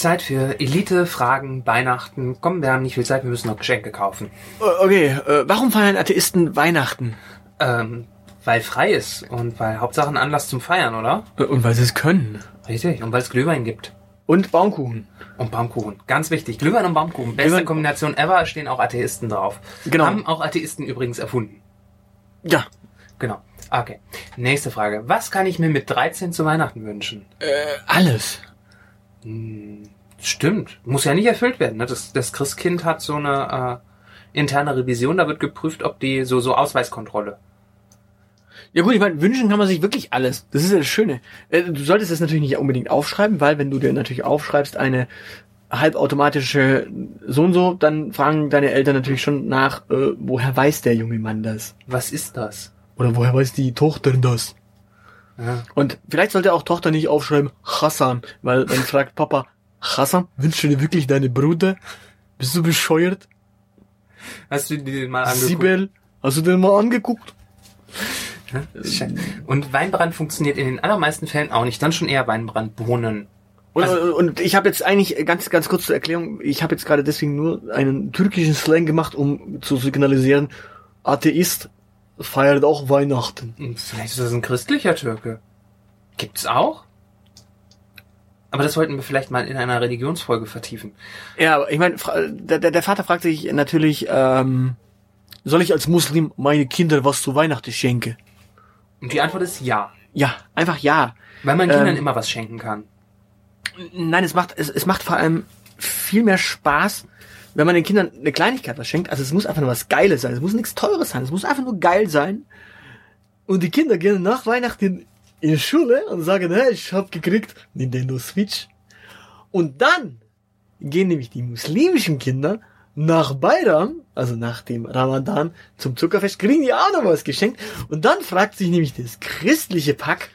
Zeit für Elite, Fragen, Weihnachten. Komm, wir haben nicht viel Zeit, wir müssen noch Geschenke kaufen. Äh, Okay, äh, warum feiern Atheisten Weihnachten? Ähm, weil frei ist und weil Hauptsache ein Anlass zum Feiern, oder? Äh, Und weil sie es können. Richtig. Und weil es Glühwein gibt. Und Baumkuchen. Und Baumkuchen. Ganz wichtig. Glühwein und Baumkuchen. Beste Glühwein- Kombination ever, stehen auch Atheisten drauf. Genau. Haben auch Atheisten übrigens erfunden. Ja. Genau. Okay. Nächste Frage. Was kann ich mir mit 13 zu Weihnachten wünschen? Äh, alles. Stimmt. Muss ja nicht erfüllt werden. Ne? Das, das Christkind hat so eine äh, interne Revision. Da wird geprüft, ob die so, so Ausweiskontrolle. Ja gut, ich meine, wünschen kann man sich wirklich alles. Das ist ja das Schöne. Äh, Du solltest es natürlich nicht unbedingt aufschreiben, weil wenn du dir natürlich aufschreibst eine halbautomatische so und so, dann fragen deine Eltern natürlich schon nach, äh, woher weiß der junge Mann das? Was ist das? Oder woher weiß die Tochter das? Ja. Und vielleicht sollte auch Tochter nicht aufschreiben Hassan, weil dann fragt Papa, Hassan, wünschst du dir wirklich deine Bruder? Bist du bescheuert? Hast du dir den mal angeguckt? Sibel, hast du den mal angeguckt? Und Weinbrand funktioniert in den allermeisten Fällen auch nicht. Dann schon eher Weinbrandbohnen. Und, Also- und ich habe jetzt eigentlich ganz ganz kurz zur Erklärung, ich habe jetzt gerade deswegen nur einen türkischen Slang gemacht, um zu signalisieren, Atheist feiert auch Weihnachten. Hm, Vielleicht ist das ein christlicher Türke. Gibt's auch? Aber das wollten wir vielleicht mal in einer Religionsfolge vertiefen. Ja, aber ich meine, der, der, Vater fragt sich natürlich, ähm, soll ich als Muslim meine Kinder was zu Weihnachten schenken? Und die Antwort ist ja. Ja, einfach ja. Weil man Kindern Ähm, immer was schenken kann. Nein, es macht, es, es macht vor allem viel mehr Spaß, wenn man den Kindern eine Kleinigkeit was schenkt. Also es muss einfach nur was Geiles sein. Es muss nichts Teures sein. Es muss einfach nur geil sein. Und die Kinder gehen nach Weihnachten in die Schule und sagen, hey, ich hab gekriegt Nintendo Switch. Und dann gehen nämlich die muslimischen Kinder nach Bayram, also nach dem Ramadan, zum Zuckerfest, kriegen die auch noch was geschenkt. Und dann fragt sich nämlich das christliche Pack,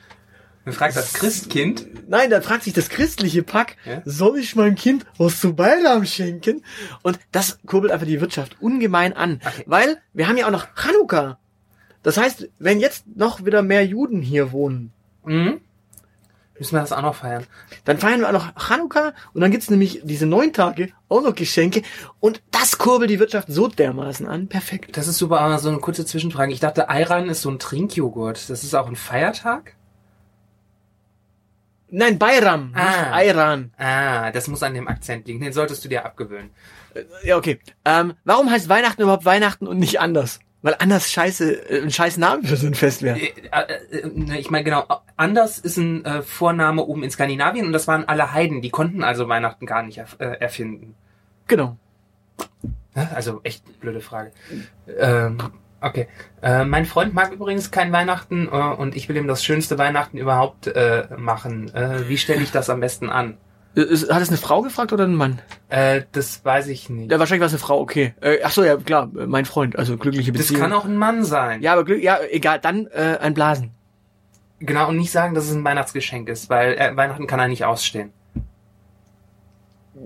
Man fragt das Christkind. Nein, dann fragt sich das christliche Pack, Ja? soll ich meinem Kind was zu Bayram schenken? Und das kurbelt einfach die Wirtschaft ungemein an. Okay. Weil wir haben ja auch noch Chanukka. Das heißt, wenn jetzt noch wieder mehr Juden hier wohnen, Mhm. Müssen wir das auch noch feiern. dann feiern wir auch noch Chanukka und dann gibt's nämlich diese neun Tage auch noch Geschenke und das kurbelt die Wirtschaft so dermaßen an. Perfekt. Das ist super, aber so eine kurze Zwischenfrage. Ich dachte, Ayran ist so ein Trinkjoghurt. Das ist auch ein Feiertag? Nein, Bayram, Ah. nicht Ayran. Ah, das muss an dem Akzent liegen. Den solltest du dir abgewöhnen. Ja, okay. Ähm, warum heißt Weihnachten überhaupt Weihnachten und nicht anders? Weil anders scheiße, äh, ein scheiß Name für so ein Fest wäre. Äh, äh, äh, ich meine, genau, Anders ist ein äh, Vorname oben in Skandinavien und das waren alle Heiden. Die konnten also Weihnachten gar nicht erf äh, erfinden. Genau. Also echt blöde Frage. Ähm, okay. Äh, mein Freund mag übrigens kein Weihnachten äh, und ich will ihm das schönste Weihnachten überhaupt äh, machen. Äh, wie stelle ich das am besten an? Äh, ist- Hat es eine Frau gefragt oder ein Mann? Äh, das weiß ich nicht. Ja, wahrscheinlich war es eine Frau, okay. Äh, ach so, ja, klar, äh, mein Freund, also glückliche Das Beziehung. kann auch ein Mann sein. Ja, aber Glück, ja, egal, dann äh, ein Blasen. Genau, und nicht sagen, dass es ein Weihnachtsgeschenk ist, weil äh, Weihnachten kann er nicht ausstehen.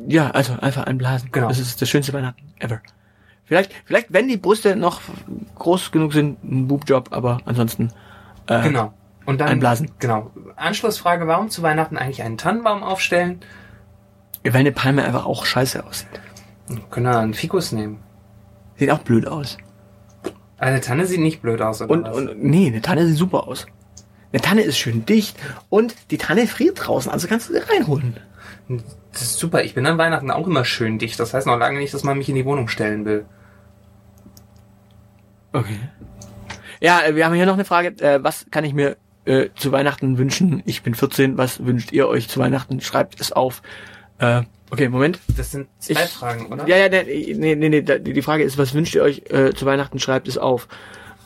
Ja, also einfach ein Blasen. Genau. Das ist das schönste Weihnachten ever. Vielleicht, vielleicht, wenn die Brüste noch groß genug sind, ein Boobjob, aber ansonsten. Äh, Genau. Und dann Einblasen. Genau. Anschlussfrage: Warum zu Weihnachten eigentlich einen Tannenbaum aufstellen? Weil eine Palme einfach auch scheiße aussieht. Können wir einen Fikus nehmen. Sieht auch blöd aus. Eine Tanne sieht nicht blöd aus, oder Und, was? und nee, eine Tanne sieht super aus. Eine Tanne ist schön dicht und die Tanne friert draußen, also kannst du sie reinholen. das ist super. Ich bin an Weihnachten auch immer schön dicht. Das heißt noch lange nicht, dass man mich in die Wohnung stellen will. Okay. Ja, äh, wir haben hier noch eine Frage. Äh, was kann ich mir äh, zu Weihnachten wünschen? Ich bin 14. Was wünscht ihr euch zu Weihnachten? Schreibt es auf. Äh, okay, Moment. Das sind zwei Ich- Fragen, oder? Ja, ja, nee, nee, nee, nee. da- Die Frage ist, was wünscht ihr euch äh, zu Weihnachten? Schreibt es auf.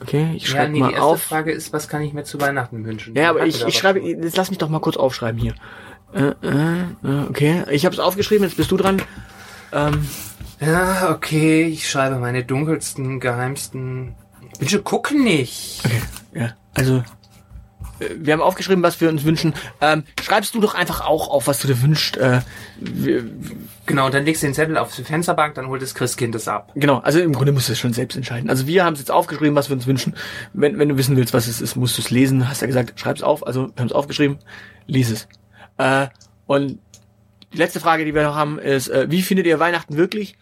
Okay, ich Ja, schreibe nee, mal die erste auf. Frage ist, was kann ich mir zu Weihnachten wünschen? Ja, aber ich, ich schreibe, jetzt lass mich doch mal kurz aufschreiben hier. Äh, äh, äh, okay, ich habe es aufgeschrieben, jetzt bist du dran. Ähm, Ja, okay, ich schreibe meine dunkelsten, geheimsten Wünsche. Guck nicht. okay, ja, also äh, wir haben aufgeschrieben, was wir uns wünschen. Ähm, schreibst du doch einfach auch auf, was du dir wünschst. Äh, wir, Genau, und dann legst du den Zettel auf die Fensterbank, dann holt das Christkind es ab. genau, also im Grunde musst du es schon selbst entscheiden. Also wir haben es jetzt aufgeschrieben, was wir uns wünschen. Wenn, wenn du wissen willst, was es ist, musst du es lesen. Hast ja gesagt, schreib's auf. Also wir haben es aufgeschrieben, lies es. Äh, und die letzte Frage, die wir noch haben, ist, äh, wie findet ihr Weihnachten wirklich?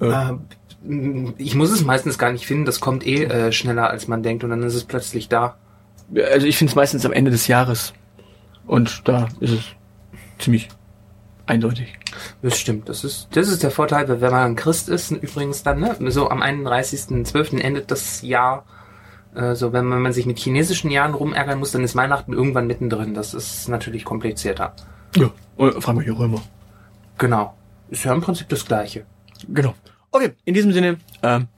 Äh, ich muss es meistens gar nicht finden, das kommt eh äh, schneller als man denkt und dann ist es plötzlich da. Also ich finde es meistens am Ende des Jahres. Und da ist es ziemlich eindeutig. Das stimmt, das ist, das ist der Vorteil, weil wenn man ein Christ ist, übrigens dann, ne, so am 31.12. endet das Jahr. Äh, so, wenn man, sich mit chinesischen Jahren rumärgern muss, dann ist Weihnachten irgendwann mittendrin. Das ist natürlich komplizierter. Ja, fragen wir hier immer. Genau. Ist ja im Prinzip das Gleiche. Genau. Okay, in diesem Sinne, ähm,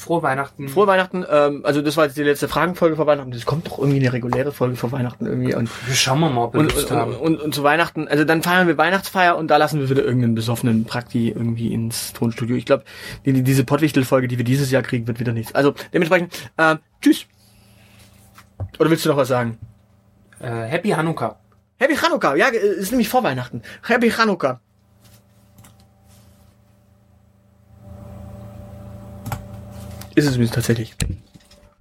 Frohe Weihnachten. frohe Weihnachten. Ähm, also das war jetzt die letzte Fragenfolge vor Weihnachten. Das kommt doch irgendwie eine reguläre Folge vor Weihnachten irgendwie. Und, Schauen wir mal, ob wir und, Lust und, haben. und, und zu Weihnachten, also dann feiern wir Weihnachtsfeier und da lassen wir wieder irgendeinen besoffenen Prakti irgendwie ins Tonstudio. Ich glaube, die, die, diese Pottwichtel-Folge, die wir dieses Jahr kriegen, wird wieder nichts. Also dementsprechend, ähm, tschüss. Oder willst du noch was sagen? Äh, Happy Hanukkah. Happy Chanukka, ja, ist nämlich vor Weihnachten. Happy Chanukka. Ist es übrigens tatsächlich.